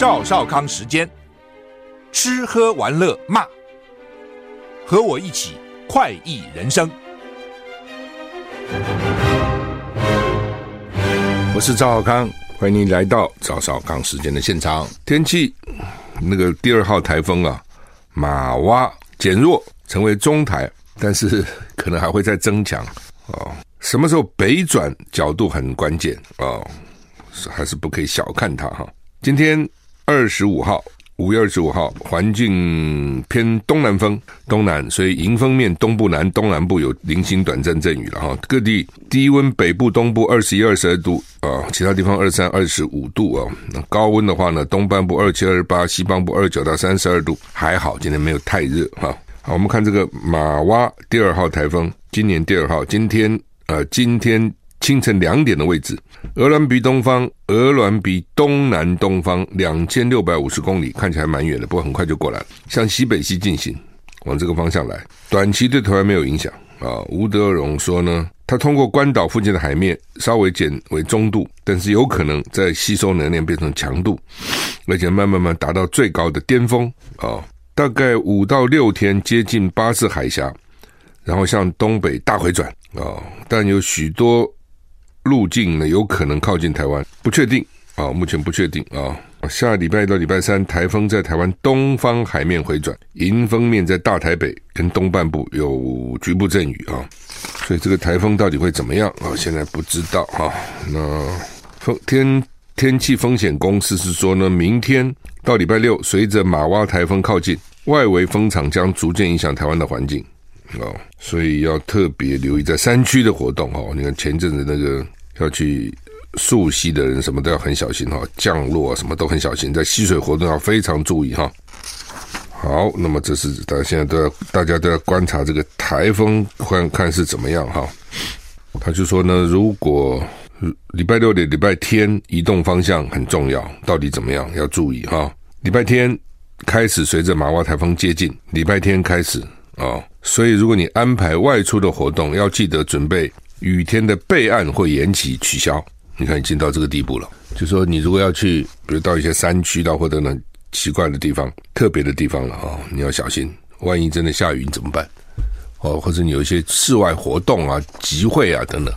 赵少康时间，吃喝玩乐骂，和我一起快意人生。我是赵少康，欢迎你来到赵少康时间的现场。天气，那个第二号台风啊，玛娃减弱成为中台，但是可能还会再增强哦。什么时候北转角度很关键哦，是还是不可以小看它哈。今天。二十五号，五月二十五号，环境偏东南风，东南，所以迎风面东部南东南部有零星短暂阵雨了哈。各地低温，北部、东部二十一、二十二度啊，其他地方二三、二十五度啊。那高温的话呢，东半部二七、二十八，西半部二九到三十二度，还好，今天没有太热哈。好，我们看这个玛娃第二号台风，今年第二号，今天呃，今天。清晨两点的位置，鹅銮鼻东方，鹅銮鼻东南东方两千六百五十公里，看起来蛮远的，不过很快就过来了，向西北西进行，往这个方向来，短期对台湾没有影响啊。吴德荣说呢，他通过关岛附近的海面稍微减为中度，但是有可能在吸收能量变成强度，而且慢慢慢达到最高的巅峰啊，大概五到六天接近巴士海峡，然后向东北大回转啊，但有许多。路径呢，有可能靠近台湾，不确定啊，目前不确定啊。下礼拜一到礼拜三，台风在台湾东方海面回转，迎风面在大台北跟东半部有局部阵雨啊。所以这个台风到底会怎么样啊？现在不知道哈。那风天天气风险公司是说呢，明天到礼拜六，随着马洼台风靠近，外围风场将逐渐影响台湾的环境。哦，所以要特别留意在山区的活动哦。你看前阵子那个要去溯溪的人，什么都要很小心哈，降落什么都很小心，在溪水活动要非常注意哈。好，那么这是大家现在都要大家都要观察这个台风，看看是怎么样哈。他就说呢，如果礼拜六的礼拜天移动方向很重要，到底怎么样要注意哈。礼拜天开始随着玛娃台风接近，礼拜天开始。哦，所以如果你安排外出的活动，要记得准备雨天的备案或延期取消。你看，已经到这个地步了。就说你如果要去，比如到一些山区到或者呢奇怪的地方、特别的地方了啊、哦，你要小心，万一真的下雨你怎么办？哦，或者你有一些室外活动啊、集会啊等等，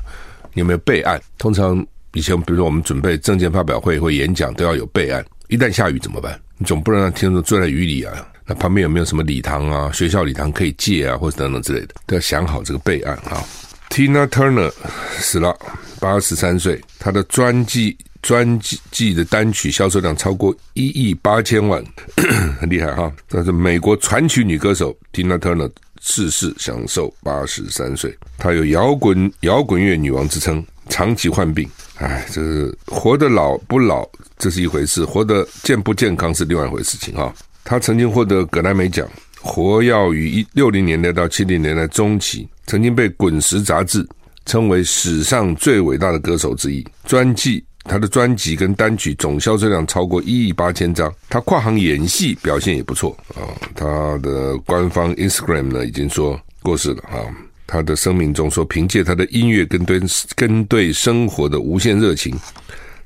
你有没有备案？通常以前比如说我们准备证件发表会或演讲都要有备案，一旦下雨怎么办？你总不能让听众坐在雨里啊。那旁边有没有什么礼堂啊？学校礼堂可以借啊，或者等等之类的，都要想好这个备案啊。Tina Turner 死了，八十三岁，她的专辑专辑的单曲销售量超过一亿八千万，很厉害哈。但是美国传奇女歌手 Tina Turner 逝世，享寿八十三岁。她有摇滚摇滚乐女王之称，长期患病。哎，这是活得老不老，这是一回事；活得健不健康是另外一回事情哈。他曾经获得格莱美奖，活跃于一六零年代到七零年代中期，曾经被《滚石》杂志称为史上最伟大的歌手之一。专辑，他的专辑跟单曲总销售量超过一亿八千张。他跨行演戏表现也不错啊。他的官方 Instagram 呢已经说过世了啊。他的声明中说，凭借他的音乐跟对跟对生活的无限热情，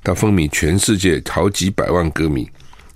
他风靡全世界好几百万歌迷，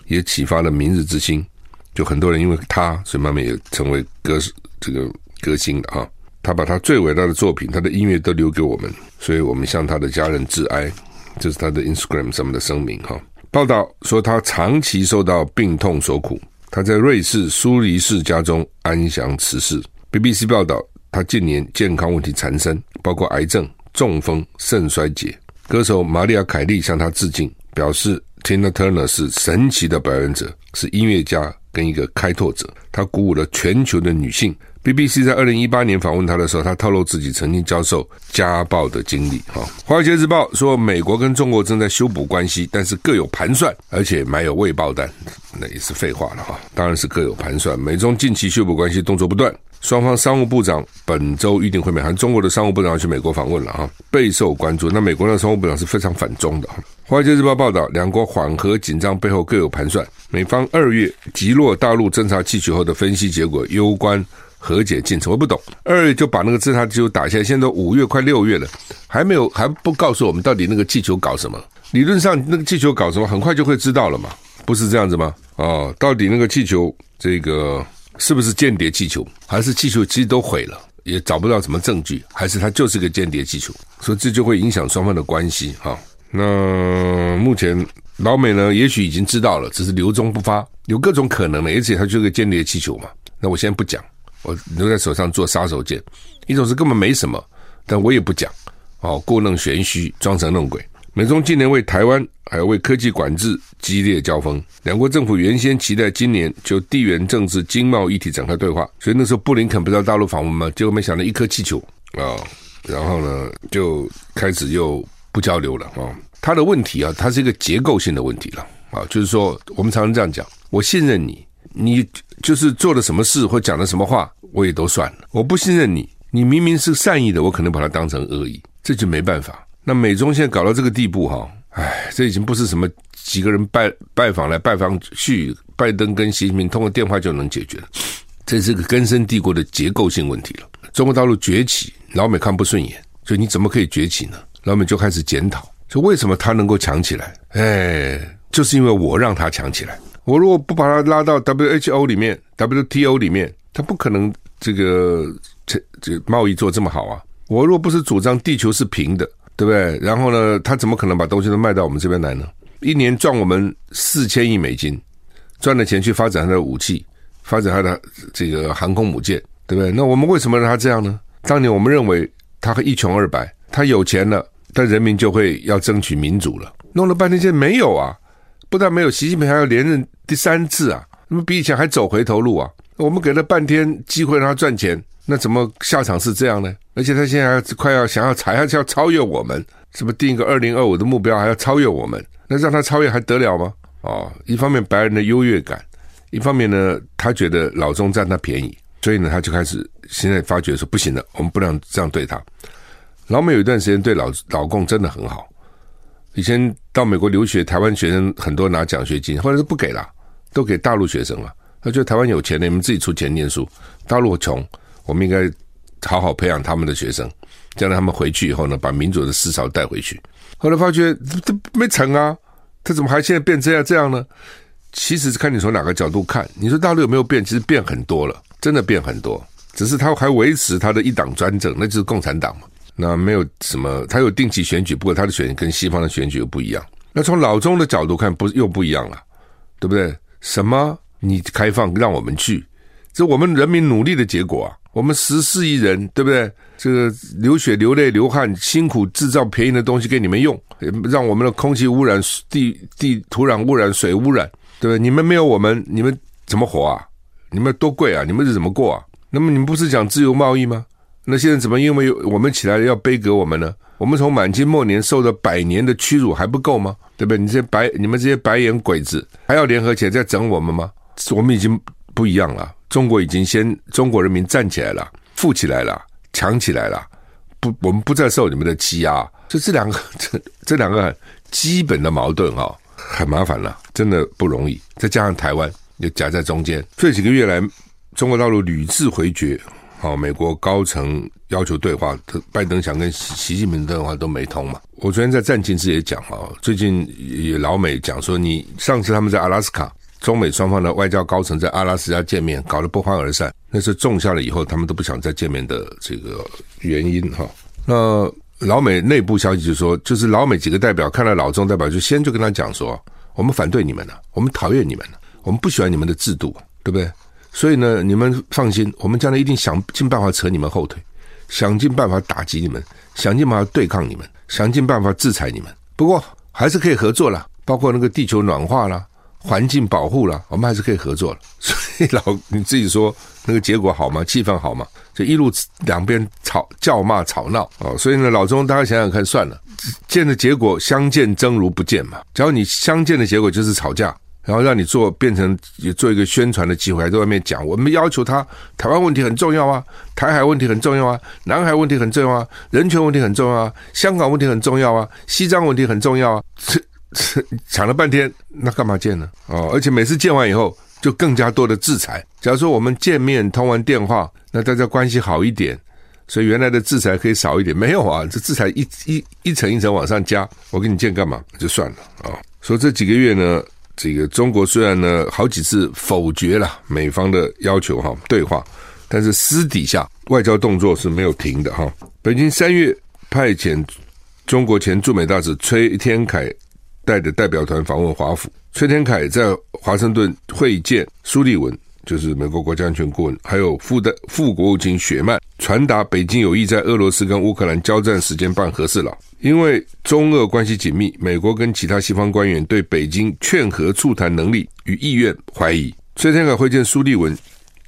也启发了明日之星。就很多人因为他，所以慢慢也成为歌这个歌星的哈。他把他最伟大的作品，他的音乐都留给我们，所以我们向他的家人致哀。这是他的 Instagram 上面的声明哈。报道说他长期受到病痛所苦，他在瑞士苏黎世家中安详辞世。BBC 报道他近年健康问题缠身，包括癌症、中风、肾衰竭。歌手玛丽亚·凯莉向他致敬，表示 Tina Turner 是神奇的表演者，是音乐家。跟一个开拓者，他鼓舞了全球的女性。BBC 在二零一八年访问他的时候，他透露自己曾经遭受家暴的经历。哈，《华尔街日报》说，美国跟中国正在修补关系，但是各有盘算，而且埋有未爆弹，那也是废话了哈。当然是各有盘算。美中近期修补关系动作不断，双方商务部长本周预定会面，还中国的商务部长要去美国访问了哈，备受关注。那美国的商务部长是非常反中的。《华尔街日报》报道，两国缓和紧张背后各有盘算。美方二月击落大陆侦察气球后的分析结果，攸关和解进程。我不懂，二月就把那个自杀气球打下来，现在五月快六月了，还没有还不告诉我们到底那个气球搞什么？理论上那个气球搞什么，很快就会知道了嘛。不是这样子吗？哦，到底那个气球这个是不是间谍气球，还是气球其实都毁了，也找不到什么证据，还是它就是个间谍气球？所以这就会影响双方的关系哈。那目前老美呢，也许已经知道了，只是留中不发，有各种可能的，而且它就是个间谍气球嘛。那我先不讲，我留在手上做杀手锏。一种是根本没什么，但我也不讲，哦，故弄玄虚，装神弄鬼。美中近年为台湾还有为科技管制激烈交锋，两国政府原先期待今年就地缘政治、经贸议题展开对话，所以那时候布林肯不是到大陆访问吗？结果没想到一颗气球啊、然后呢就开始又不交流了啊、哦。他的问题啊，它是一个结构性的问题了啊，就是说我们常常这样讲，我信任你，你就是做了什么事或讲了什么话，我也都算了；我不信任你，你明明是善意的，我可能把它当成恶意，这就没办法。那美中现在搞到这个地步哈，哎，这已经不是什么几个人拜拜访来拜访去，拜登跟习近平通过电话就能解决了，这是个根深蒂固的结构性问题了。中国大陆崛起，老美看不顺眼，所以你怎么可以崛起呢？老美就开始检讨，说为什么他能够强起来？哎，就是因为我让他强起来。我如果不把他拉到 WHO 里面、WTO 里面，他不可能这个这这贸易做这么好啊。我若不是主张地球是平的。对不对？然后呢，他怎么可能把东西都卖到我们这边来呢？一年赚我们四千亿美金，赚了钱去发展他的武器，发展他的这个航空母舰，对不对？那我们为什么让他这样呢？当年我们认为他会一穷二白，他有钱了，但人民就会要争取民主了。弄了半天，现在没有啊！不但没有，习近平还要连任第三次啊，那么比以前还走回头路啊！我们给了半天机会让他赚钱。那怎么下场是这样呢？而且他现在快要想要踩，还是要超越我们？是不定一个二零二五的目标，还要超越我们？那让他超越还得了吗？哦，一方面白人的优越感，一方面呢，他觉得老中占他便宜，所以呢，他就开始现在发觉说不行了，我们不能这样对他。老美有一段时间对老老共真的很好，以前到美国留学，台湾学生很多拿奖学金，后来都不给了，都给大陆学生了。他觉得台湾有钱的，你们自己出钱念书，大陆穷。我们应该好好培养他们的学生，将来他们回去以后呢，把民主的思潮带回去。后来发觉这没成啊，他怎么还现在变这样这样呢？其实是看你从哪个角度看。你说大陆有没有变？其实变很多了，真的变很多。只是他还维持他的一党专政，那就是共产党嘛。那没有什么，他有定期选举，不过他的选跟西方的选举又不一样。那从老中的角度看，不又不一样了，对不对？什么你开放让我们去，这我们人民努力的结果啊。我们十四亿人，对不对？这个流血、流泪、流汗，辛苦制造便宜的东西给你们用，让我们的空气污染、地地土壤污染、水污染，对不对？你们没有我们，你们怎么活啊？你们多贵啊？你们是怎么过啊？那么你们不是讲自由贸易吗？那现在怎么因为我们起来了要背革我们呢？我们从满清末年受的百年的屈辱还不够吗？对不对？你这些白你们这些白眼鬼子还要联合起来再整我们吗？我们已经不一样了。中国已经先，中国人民站起来了，富起来了，强起来了，不，我们不再受你们的欺压。就这两个，这这两个基本的矛盾啊、哦，很麻烦了，真的不容易。再加上台湾又夹在中间，这几个月来，中国大陆屡次回绝，好，美国高层要求对话，拜登想跟习近平对话都没通嘛。我昨天在战情室也讲啊，最近也老美讲说，你上次他们在阿拉斯卡。中美双方的外交高层在阿拉斯加见面，搞得不欢而散。那是种下了以后，他们都不想再见面的这个原因哈。那老美内部消息就说，就是老美几个代表看到老中代表，就先就跟他讲说，我们反对你们了，我们讨厌你们了，我们不喜欢你们的制度，对不对？所以呢，你们放心，我们将来一定想尽办法扯你们后腿，想尽办法打击你们，想尽办法对抗你们，想尽办法制裁你们。不过还是可以合作了，包括那个地球暖化了。环境保护了，我们还是可以合作了。所以老你自己说那个结果好吗？气氛好吗？就一路两边吵叫骂吵闹啊！所以呢，老钟大家想想看，算了，见的结果相见争如不见嘛。只要你相见的结果就是吵架，然后让你做变成也做一个宣传的机会，还在外面讲，我们要求他台湾问题很重要啊，台海问题很重要啊，南海问题很重要啊，人权问题很重要啊，香港问题很重要啊，西藏问题很重要啊。讲了半天，那干嘛见呢？哦，而且每次见完以后，就更加多的制裁。假如说我们见面通完电话，那大家关系好一点，所以原来的制裁可以少一点。没有啊，这制裁一一一层一层往上加，我跟你见干嘛？就算了啊。所以这几个月呢，这个中国虽然呢好几次否决了美方的要求哈对话，但是私底下外交动作是没有停的哈。北京三月派遣中国前驻美大使崔天凯带的代表团访问华府，崔天凯在华盛顿会见苏利文。就是美国国家安全顾问，还有副的副国务卿雪曼，传达北京有意在俄罗斯跟乌克兰交战时间办和事佬。因为中俄关系紧密，美国跟其他西方官员对北京劝和促谈能力与意愿怀疑。崔天凯会见苏利文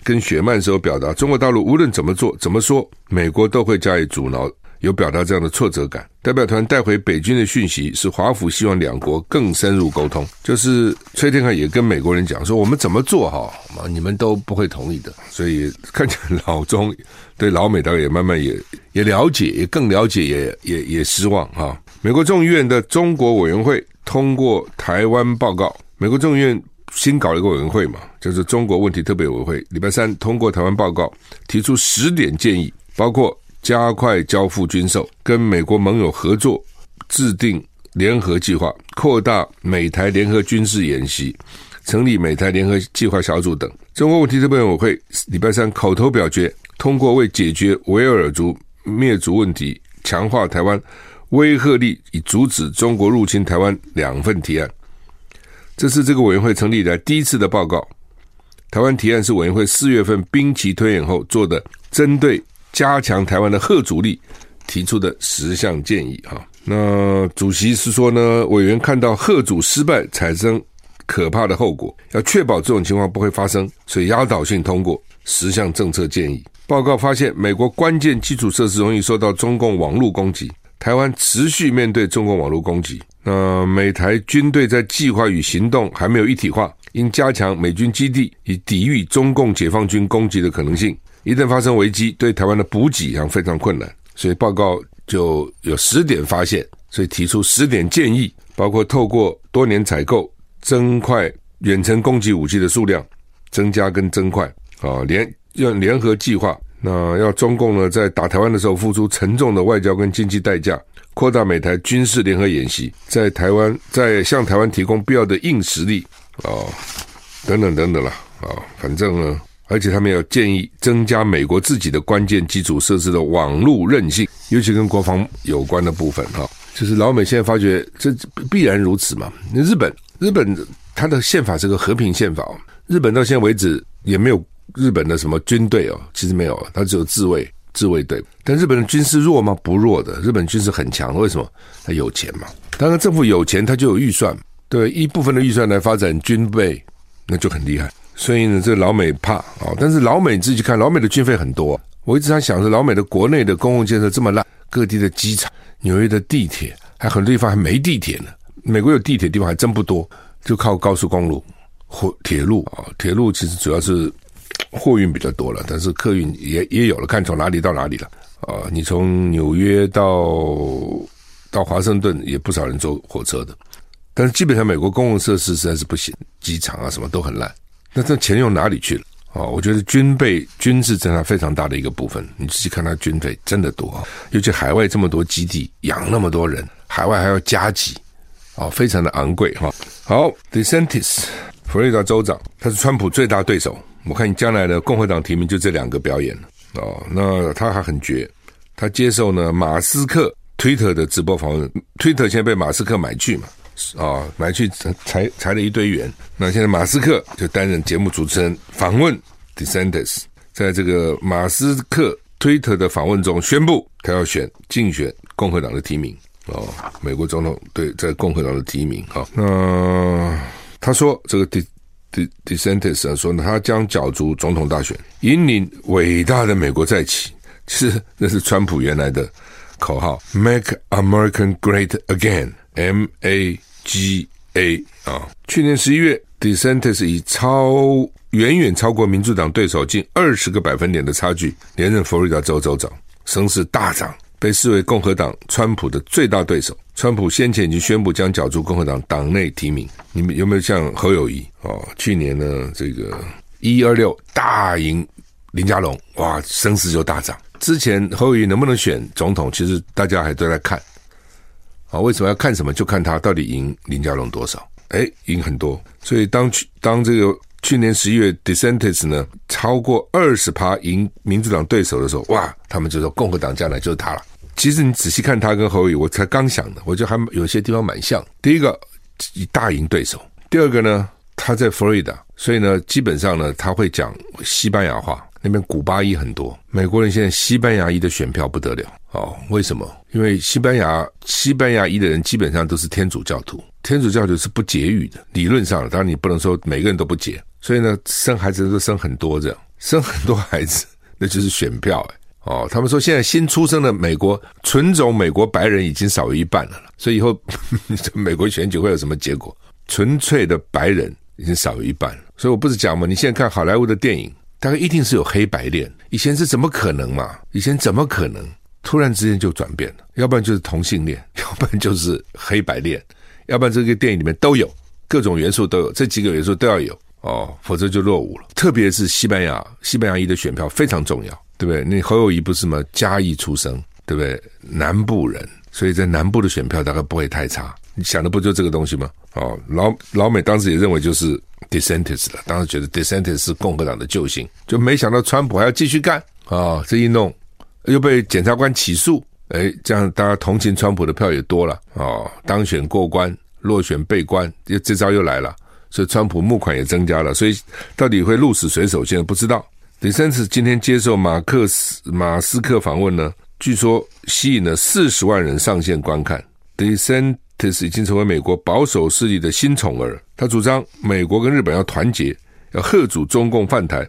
跟雪曼时候表达，中国大陆无论怎么做怎么说，美国都会加以阻挠。有表达这样的挫折感。代表团带回北京的讯息是，华府希望两国更深入沟通。就是崔天凯也跟美国人讲说，我们怎么做哈，你们都不会同意的。所以看起来老中对老美大概也慢慢也也了解，也更了解，也也也失望哈。美国众议院的中国委员会通过台湾报告。美国众议院新搞了一个委员会嘛，就是中国问题特别委员会。礼拜三通过台湾报告，提出十点建议，包括。加快交付军售，跟美国盟友合作，制定联合计划，扩大美台联合军事演习，成立美台联合计划小组等。中国问题特别委员会礼拜三口头表决通过，为解决维吾尔族灭族问题，强化台湾威慑力，以阻止中国入侵台湾两份提案。这是这个委员会成立以来第一次的报告。台湾提案是委员会四月份兵棋推演后做的，针对。加强台湾的吓阻力，提出的十项建议哈。那主席是说呢，委员看到吓阻失败产生可怕的后果，要确保这种情况不会发生，所以压倒性通过十项政策建议。报告发现，美国关键基础设施容易受到中共网络攻击，台湾持续面对中共网络攻击。那美台军队在计划与行动还没有一体化，应加强美军基地，以抵御中共解放军攻击的可能性。一旦发生危机，对台湾的补给上非常困难，所以报告就有十点发现，所以提出十点建议，包括透过多年采购，增快远程攻击武器的数量，增加跟增快啊，联要联合计划，那要中共呢在打台湾的时候付出沉重的外交跟经济代价，扩大美台军事联合演习，在台湾在向台湾提供必要的硬实力啊，等等等等了啊，反正呢。而且他们要建议增加美国自己的关键基础设施的网络韧性，尤其跟国防有关的部分哈。就是老美现在发觉这必然如此嘛。那日本，日本它的宪法是个和平宪法，日本到现在为止也没有日本的什么军队哦，其实没有，它只有自卫自卫队。但日本的军事弱吗？不弱的，日本军事很强。为什么？它有钱嘛。当然政府有钱，它就有预算，对一部分的预算来发展军备，那就很厉害。所以呢，这老美怕啊、但是老美自己看，老美的军费很多。我一直在想着，老美的国内的公共建设这么烂，各地的机场、纽约的地铁，还很多地方还没地铁呢。美国有地铁的地方还真不多，就靠高速公路、或铁路啊。铁路其实主要是货运比较多了，但是客运也也有了，看从哪里到哪里了啊。你从纽约到到华盛顿，也不少人坐火车的。但是基本上美国公共设施实在是不行，机场啊什么都很烂。那这钱用哪里去了？哦，我觉得军备军事占它非常大的一个部分。你自己看，它军费真的多，尤其海外这么多基地，养那么多人，海外还要加急，哦，非常的昂贵哈。好，DeSantis，佛罗里达州长，他是川普最大对手。我看你将来的共和党提名就这两个表演哦。那他还很绝，他接受呢马斯克推特的直播访问，推特现在被马斯克买去嘛。啊、买去裁裁裁了一堆员。那现在马斯克就担任节目主持人，访问 DeSantis，在这个马斯克推特的访问中宣布，他要选竞选共和党的提名。哦，美国总统对在共和党的提名。哈、哦，那他说这个 De De DeSantis 说呢，他将角逐总统大选，引领伟大的美国再起。其实那是川普原来的口号：Make American Great Again。M A G A 啊，去年十一月，DeSantis 以超远远超过民主党对手近二十个百分点的差距连任佛罗里达州州长，声势大涨，被视为共和党川普的最大对手。川普先前已经宣布将角逐共和党党内提名，你们有没有像侯友谊哦？去年呢，这个一二六大赢林佳龙，哇，声势就大涨。之前侯友谊能不能选总统，其实大家还都在看。啊，为什么要看什么？就看他到底赢林佳龙多少。哎，赢很多。所以当去当这个去年十一月 d e s e n t i s 呢超过二十趴赢民主党对手的时候，哇，他们就说共和党将来就是他了。其实你仔细看他跟侯友，我才刚想的，我觉得还有些地方蛮像。第一个以大赢对手，第二个呢，他在佛罗里达，所以呢，基本上呢，他会讲西班牙话。那边古巴裔很多，美国人现在西班牙裔的选票不得了哦。为什么？因为西班牙西班牙裔的人基本上都是天主教徒，天主教徒是不节育的。理论上，当然你不能说每个人都不节，所以呢，生孩子都生很多这样，生很多孩子 那就是选票哎哦。他们说现在新出生的美国纯种美国白人已经少于一半了，所以以后 美国选举会有什么结果？纯粹的白人已经少于一半了，所以我不是讲嘛，你现在看好莱坞的电影。大概一定是有黑白恋，以前是怎么可能嘛？以前怎么可能突然之间就转变了？要不然就是同性恋，要不然就是黑白恋，要不然这个电影里面都有各种元素都有，这几个元素都要有哦，否则就落伍了。特别是西班牙，西班牙裔的选票非常重要，对不对？那侯友宜不是吗？嘉义出生，对不对？南部人，所以在南部的选票大概不会太差。你想的不就这个东西吗？哦，老老美当时也认为就是。DeSantis 了，当时觉得 DeSantis 是共和党的救星，就没想到川普还要继续干啊、这一弄又被检察官起诉，哎，这样大家同情川普的票也多了、哦！当选过关，落选被关，又这招又来了，所以川普募款也增加了，所以到底会鹿死谁手，现在不知道。DeSantis 今天接受马克斯马斯克访问呢，据说吸引了四十万人上线观看。DeSantis 已经成为美国保守势力的新宠儿。他主张美国跟日本要团结，要贺阻中共犯台，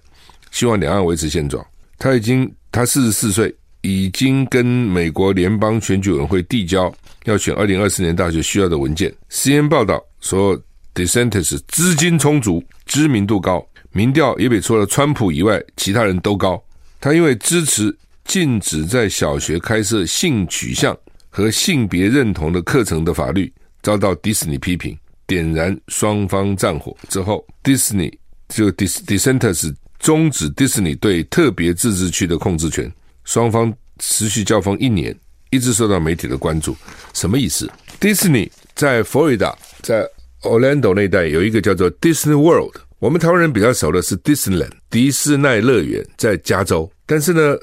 希望两岸维持现状。他已经他四十四岁，已经跟美国联邦选举委员会递交要选二零二四年大学需要的文件。CNN 报道说，DeSantis 资金充足，知名度高，民调也比除了川普以外其他人都高。他因为支持禁止在小学开设性取向和性别认同的课程的法律，遭到迪士尼批评，点燃双方战火之后，迪士尼就 DeSantis 终止迪士尼对特别自治区的控制权，双方持续交锋一年，一直受到媒体的关注。什么意思？迪士尼在佛罗里达，在 Orlando 那一带有一个叫做 Disney World，我们台湾人比较熟的是 Disneyland 迪士尼乐园，在加州。但是呢，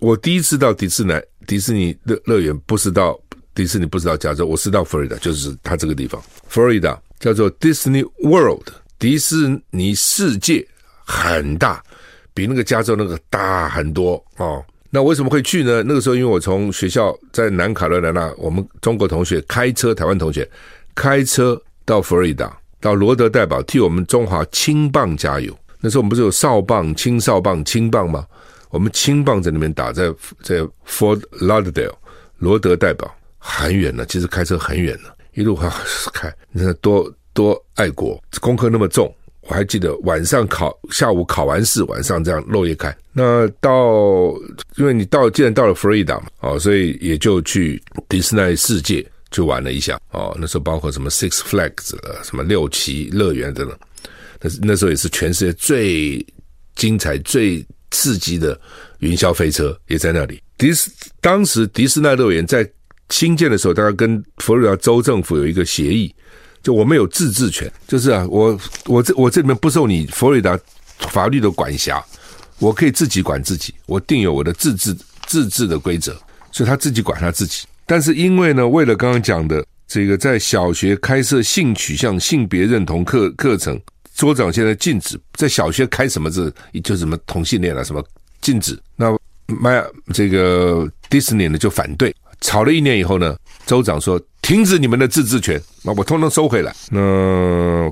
我第一次到迪士尼。迪士尼乐乐园不是到迪士尼，不是到加州，我是到佛罗里达，就是它这个地方。佛罗里达叫做 Disney World，迪士尼世界很大，比那个加州那个大很多哦。那为什么会去呢？那个时候因为我从学校在南卡罗来纳，我们中国同学开车，台湾同学开车到佛罗里达，到罗德代堡替我们中华青棒加油。那时候我们不是有少棒、青少棒、青棒吗？我们青棒在那边打，在在 Fort Lauderdale 罗德代堡很远呢，其实开车很远呢，一路开，你看多多爱国，功课那么重，我还记得晚上考，下午考完试，晚上这样漏夜开。那到，因为你到既然到了佛罗里达嘛，哦，所以也就去迪士尼世界去玩了一下，哦，那时候包括什么 Six Flags，什么六旗乐园等等，那那时候也是全世界最精彩最。刺激的云霄飞车也在那里。迪斯当时迪士尼乐园在新建的时候，大家跟佛罗里达州政府有一个协议，就我们有自治权，就是啊，我我这我这里面不受你佛罗里达法律的管辖，我可以自己管自己，我定有我的自治自治的规则，所以他自己管他自己。但是因为呢，为了刚刚讲的这个，在小学开设性取向、性别认同课课程。州长现在禁止在小学开什么字，就什么同性恋啊，什么禁止。那迈这个迪士尼呢就反对，吵了一年以后呢，州长说停止你们的自治权，那我通通收回来。那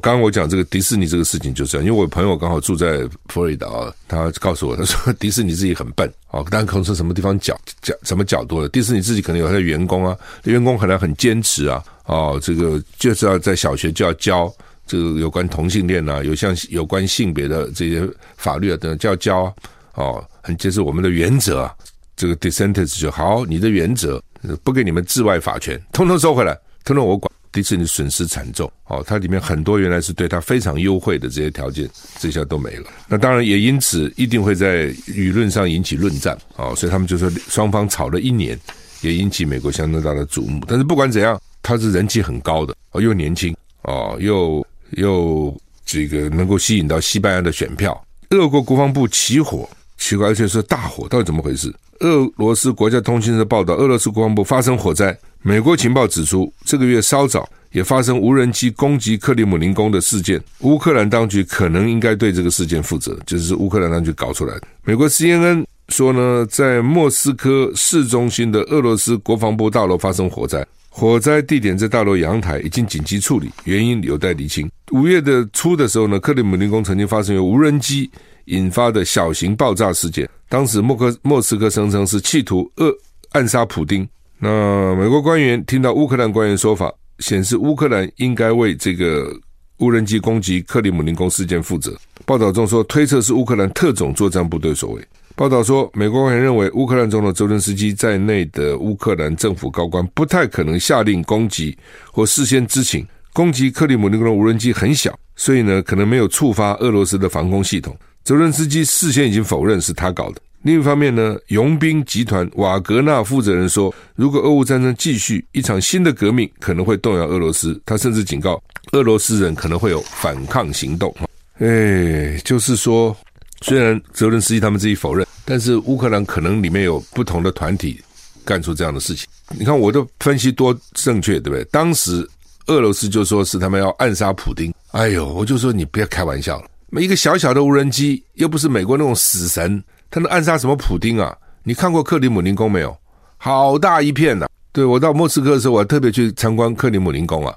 刚刚我讲这个迪士尼这个事情就是这样，因为我朋友刚好住在佛罗里达，他告诉我，他说迪士尼自己很笨哦，但可能是什么地方角角什么角度的，迪士尼自己可能有他的员工啊，员工可能很坚持啊，哦，这个就是要在小学就要教。这个有关同性恋啊，有像有关性别的这些法律啊等等，就要教哦，很这是我们的原则啊。这个 dissenters 就好，你的原则不给你们治外法权，通通收回来，通通我管。迪士尼损失惨重哦，它里面很多原来是对他非常优惠的这些条件，这下都没了。那当然也因此一定会在舆论上引起论战哦，所以他们就说双方吵了一年，也引起美国相当大的瞩目。但是不管怎样，他是人气很高的哦，又年轻。哦，又又这个能够吸引到西班牙的选票。俄国国防部起火，奇怪，而且是大火，到底怎么回事？俄罗斯国家通讯社报道，俄罗斯国防部发生火灾。美国情报指出，这个月稍早也发生无人机攻击克里姆林宫的事件。乌克兰当局可能应该对这个事件负责，就是乌克兰当局搞出来的。美国 CNN 说呢，在莫斯科市中心的俄罗斯国防部大楼发生火灾，火灾地点在大楼阳台，已经紧急处理，原因有待厘清。五月的初的时候呢，克里姆林宫曾经发生由无人机引发的小型爆炸事件，当时莫克莫斯科声称是企图扼暗杀普丁。那美国官员听到乌克兰官员说法，显示乌克兰应该为这个无人机攻击克里姆林宫事件负责。报道中说，推测是乌克兰特种作战部队所为。报道说，美国官员认为，乌克兰总统泽伦斯基在内的乌克兰政府高官不太可能下令攻击或事先知情。攻击克里姆林宫的无人机很小，所以呢，可能没有触发俄罗斯的防空系统。泽伦斯基事先已经否认是他搞的。另一方面呢，佣兵集团瓦格纳负责人说，如果俄乌战争继续，一场新的革命可能会动摇俄罗斯。他甚至警告，俄罗斯人可能会有反抗行动。哎，就是说，虽然泽伦斯基他们自己否认，但是乌克兰可能里面有不同的团体干出这样的事情。你看我的分析多正确，对不对？当时。俄罗斯就说是他们要暗杀普丁，哎呦，我就说你不要开玩笑了，一个小小的无人机，又不是美国那种死神，他能暗杀什么普丁啊？你看过克里姆林宫没有？好大一片呐、对，我到莫斯科的时候，我还特别去参观克里姆林宫啊，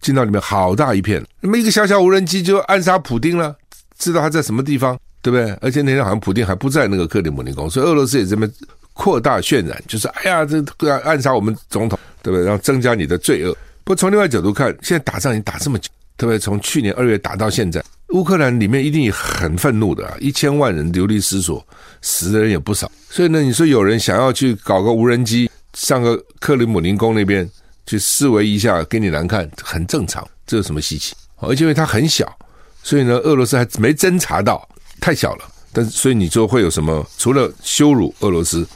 进到里面好大一片，那么一个小小无人机就暗杀普丁了，知道他在什么地方，对不对？而且那天好像普京还不在那个克里姆林宫，所以俄罗斯也这么扩大渲染，就是哎呀，这个暗杀我们总统，对不对？然后增加你的罪恶。不过从另外角度看，现在打仗已经打这么久，特别从去年二月打到现在，乌克兰里面一定很愤怒的啊！一千万人流离失所，死的人也不少。所以呢，你说有人想要去搞个无人机上个克里姆林宫那边去示威一下，给你难看，很正常，这有什么稀奇？而且因为它很小，所以呢，俄罗斯还没侦查到，太小了。但所以你说会有什么？除了羞辱俄罗斯，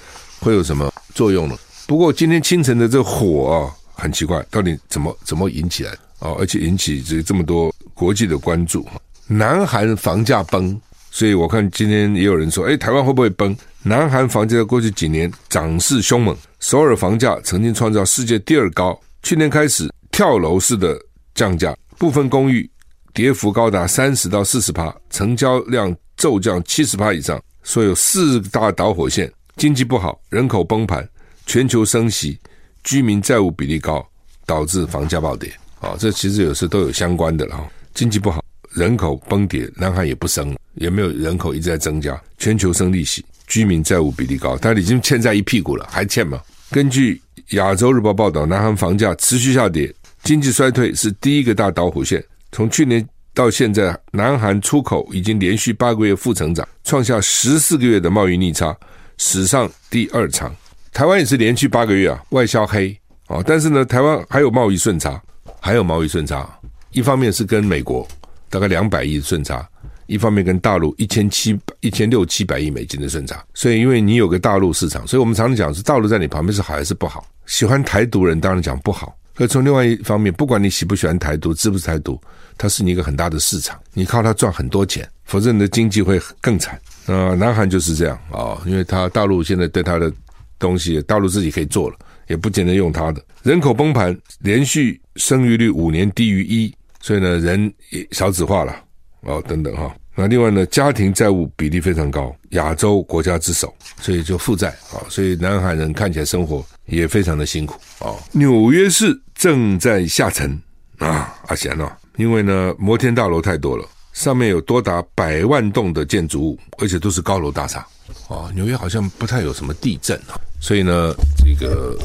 会有什么作用呢？不过今天清晨的这火啊。很奇怪，到底怎么怎么引起来啊？而且引起这这么多国际的关注。南韩房价崩，所以我看今天也有人说，哎，台湾会不会崩？南韩房价在过去几年涨势凶猛，首尔房价曾经创造世界第二高，去年开始跳楼式的降价，部分公寓跌幅高达三十到四十趴，成交量骤降七十趴以上。说有四大导火线：经济不好、人口崩盘、全球升息。居民债务比例高，导致房价暴跌。啊、这其实有时都有相关的了。哈，经济不好，人口崩跌，南韩也不升，也没有人口一直在增加，全球升利息，居民债务比例高，他已经欠债一屁股了，还欠吗？根据亚洲日报报道，南韩房价持续下跌，经济衰退是第一个大导火线。从去年到现在，南韩出口已经连续八个月负成长，创下十四个月的贸易逆差，史上第二长。台湾也是连续八个月啊，外销黑啊，但是呢，台湾还有贸易顺差，还有贸易顺差。一方面是跟美国大概两百亿的顺差，一方面跟大陆一千七一千六七百亿美金的顺差。所以，因为你有个大陆市场，所以我们常常讲是大陆在你旁边是好还是不好？喜欢台独人当然讲不好。可从另外一方面，不管你喜不喜欢台独，支不支持台独，它是你一个很大的市场，你靠它赚很多钱，否则你的经济会更惨。呃，南韩就是这样啊、因为它大陆现在对它的。东西大陆自己可以做了，也不见得用它的。人口崩盘，连续生育率五年低于一，所以呢，人也少子化了哦，等等哈。那另外呢，家庭债务比例非常高，亚洲国家之首，所以就负债啊，所以南韩人看起来生活也非常的辛苦啊。纽约市正在下沉啊，阿贤哦，因为呢，摩天大楼太多了，上面有多达百万栋的建筑物，而且都是高楼大厦。哦，纽约好像不太有什么地震啊，所以呢，这个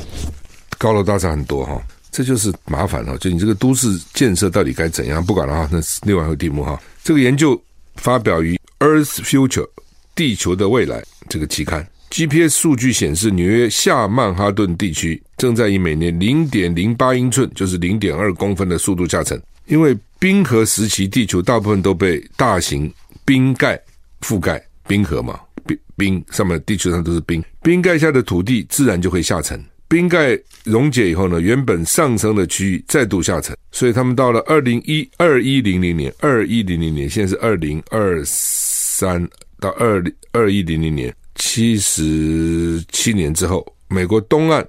高楼大厦很多哈，这就是麻烦哈。就你这个都市建设到底该怎样？不管了哈，那是另外一个题目哈。这个研究发表于《Earth Future》地球的未来这个期刊。GPS 数据显示，纽约下曼哈顿地区正在以每年零点零八英寸，就是零点二公分的速度下沉，因为冰河时期地球大部分都被大型冰盖覆盖，冰河嘛。冰冰上面，地球上都是冰，冰盖下的土地自然就会下沉。冰盖溶解以后呢，原本上升的区域再度下沉，所以他们到了二零一二一零零年，二一零零年，现在是二零二三到二零二一零零年，七十七年之后，美国东岸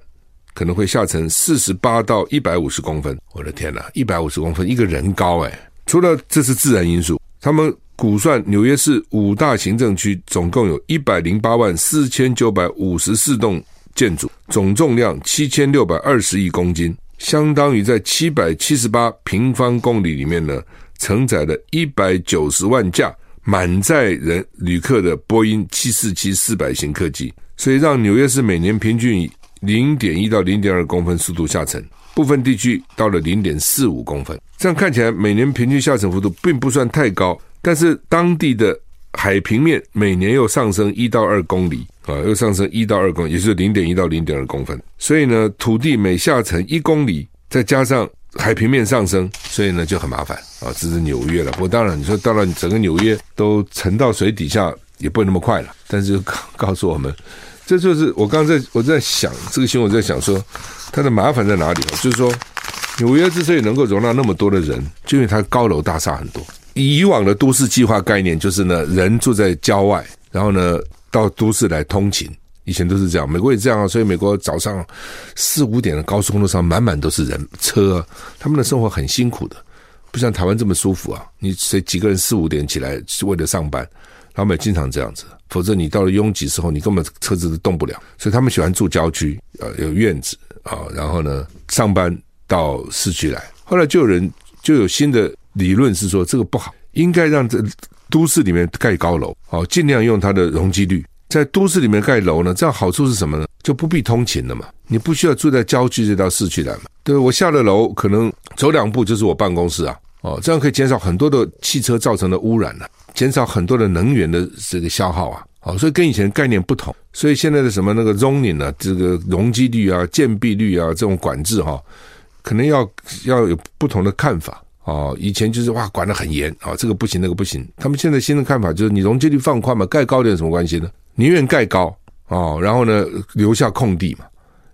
可能会下沉四十八到一百五十公分。我的天哪，一百五十公分，一个人高哎！除了这是自然因素，他们。估算纽约市五大行政区总共有一百零八万四千九百五十四栋建筑，总重量七千六百二十亿公斤，相当于在七百七十八平方公里里面呢，承载了一百九十万架满载人旅客的波音七四七四百型客机，所以让纽约市每年平均以零点一到零点二公分速度下沉，部分地区到了零点四五公分。这样看起来，每年平均下沉幅度并不算太高。但是当地的海平面每年又上升一到二公里啊，又上升一到二公里，也就是零点一到零点二公分。所以呢，土地每下沉一公里，再加上海平面上升，所以呢就很麻烦啊。这是纽约了。不过当然，你说到了整个纽约都沉到水底下，也不会那么快了。但是告告诉我们，这就是我刚刚在我在想这个新闻，我在想说它的麻烦在哪里？就是说，纽约之所以能够容纳那么多的人，就因为它高楼大厦很多。以往的都市计划概念就是呢，人住在郊外，然后呢到都市来通勤。以前都是这样，美国也这样啊。所以美国早上四五点的高速公路上满满都是人车，他们的生活很辛苦的，不像台湾这么舒服啊。你谁几个人四五点起来是为了上班，他们经常这样子。否则你到了拥挤时候，你根本车子都动不了。所以他们喜欢住郊区，呃，有院子啊，然后呢上班到市区来。后来就有人就有新的。理论是说这个不好，应该让这都市里面盖高楼，好，尽量用它的容积率。在都市里面盖楼呢，这样好处是什么呢？就不必通勤了嘛，你不需要住在郊区，就到市区来嘛。对，我下了楼，可能走两步就是我办公室啊，哦，这样可以减少很多的汽车造成的污染了，减少很多的能源的这个消耗啊，哦，所以跟以前概念不同。所以现在的什么那个 zoning 啊，这个容积率啊、建蔽率啊这种管制哈，可能要要有不同的看法。哦，以前就是哇，管得很严啊，这个不行，那个不行。他们现在新的看法就是，你容积率放宽嘛，盖高点有什么关系呢？宁愿盖高哦，然后呢留下空地嘛，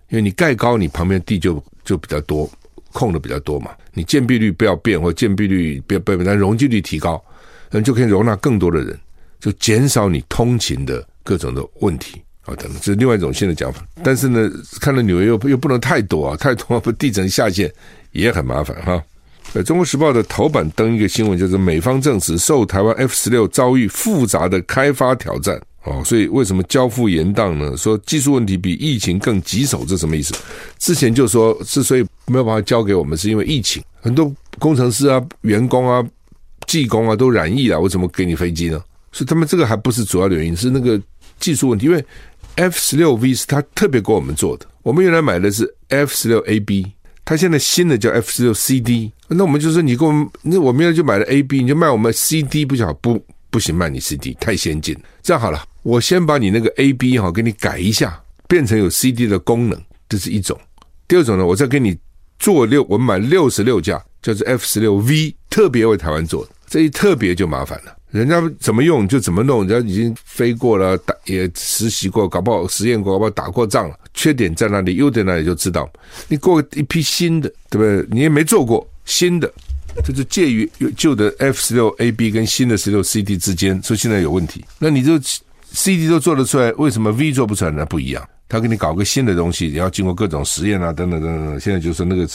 因为你盖高，你旁边地就就比较多，空的比较多嘛。你建蔽率不要变，或建蔽率不要变，但容积率提高，嗯，就可以容纳更多的人，就减少你通勤的各种的问题啊等等，这是另外一种新的讲法。但是呢，看到纽约又又不能太多啊，太多不地层下陷也很麻烦哈。呃，《中国时报》的头版登一个新闻，就是美方证实受台湾 F 十六遭遇复杂的开发挑战哦，所以为什么交付延宕呢？说技术问题比疫情更棘手，这什么意思？之前就说之所以没有办法交给我们，是因为疫情，很多工程师啊、员工啊、技工啊都染疫了，为什么给你飞机呢？所以他们这个还不是主要的原因，是那个技术问题，因为 F 十六 V 是他特别给我们做的，我们原来买的是 F 十六 AB。他现在新的叫 F 十六 CD，那我们就说你给我们，那我们现在就买了 AB，你就卖我们 CD 不好，不不行，卖你 CD 太先进。这样好了，我先把你那个 AB 哈给你改一下，变成有 CD 的功能，这是一种。第二种呢，我再给你做六，我们买六十六架，叫做 F 十六 V，特别为台湾做的，这一特别就麻烦了。人家怎么用就怎么弄，人家已经飞过了，打也实习过，搞不好实验过，搞不好打过仗了。缺点在哪里，优点那里就知道。你过一批新的，对不对？你也没做过新的，就是介于旧的 F 十六 AB 跟新的十六 CD 之间，所以现在有问题。那你就 CD 都做得出来，为什么 V 做不出来呢？不一样，他给你搞个新的东西，你要经过各种实验啊，等等等等。现在就是那个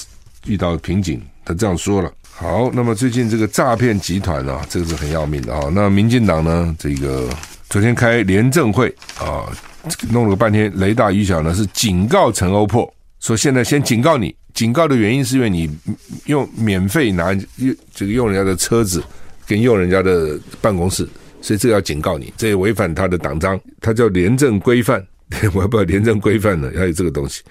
遇到瓶颈，他这样说了。好，那么最近这个诈骗集团啊，这个是很要命的啊。那民进党呢，这个昨天开廉政会啊，弄了个半天，雷大雨小呢，是警告陈欧破，说现在先警告你，警告的原因是因为你用免费拿用这个用人家的车子跟用人家的办公室，所以这个要警告你，这也违反他的党章，他叫廉政规范，我要不知道廉政规范呢，还有这个东西，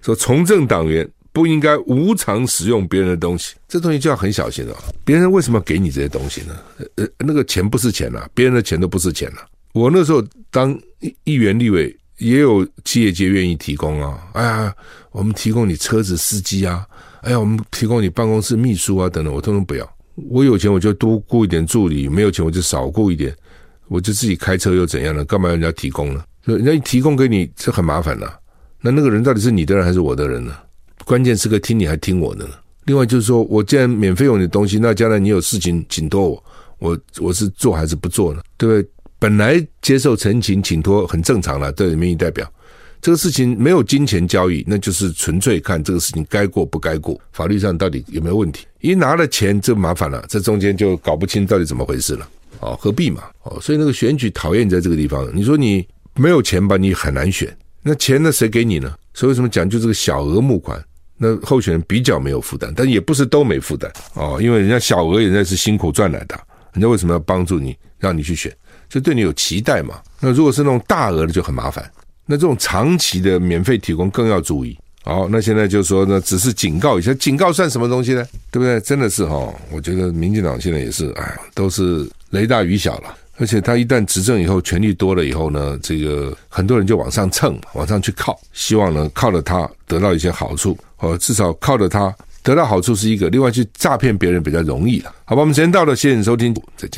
说从政党员。不应该无偿使用别人的东西，这东西就要很小心了。别人为什么给你这些东西呢？呃，那个钱不是钱啊，别人的钱都不是钱啊。我那时候当议员立委，也有企业界愿意提供啊。哎呀，我们提供你车子司机啊，哎呀，我们提供你办公室秘书啊等等，我通通不要。我有钱我就多雇一点助理，没有钱我就少雇一点，我就自己开车又怎样呢？干嘛要人家提供呢？人家一提供给你，这很麻烦呐。那那个人到底是你的人还是我的人呢？关键时刻听你还听我的呢？另外就是说，我既然免费用你的东西，那将来你有事情请托我，我我是做还是不做呢？对不对？本来接受陈情请托很正常了，对民意代表，这个事情没有金钱交易，那就是纯粹看这个事情该过不该过，法律上到底有没有问题？一拿了钱就麻烦了，这中间就搞不清到底怎么回事了。哦，何必嘛？哦，所以那个选举讨厌在这个地方。你说你没有钱吧，你很难选。那钱呢？谁给你呢？所以为什么讲究这个小额募款？那候选人比较没有负担，但也不是都没负担哦，因为人家小额，人家是辛苦赚来的，人家为什么要帮助你，让你去选，就对你有期待嘛。那如果是那种大额的就很麻烦，那这种长期的免费提供更要注意。好，那现在就说呢，只是警告一下，警告算什么东西呢？对不对？真的是哈，我觉得民进党现在也是，哎，都是雷大雨小了。而且他一旦执政以后，权力多了以后呢，这个很多人就往上蹭，往上去靠，希望呢靠着他得到一些好处，哦至少靠着它得到好处是一个，另外去诈骗别人比较容易了。好吧，我们时间到了，谢谢你收听，再见。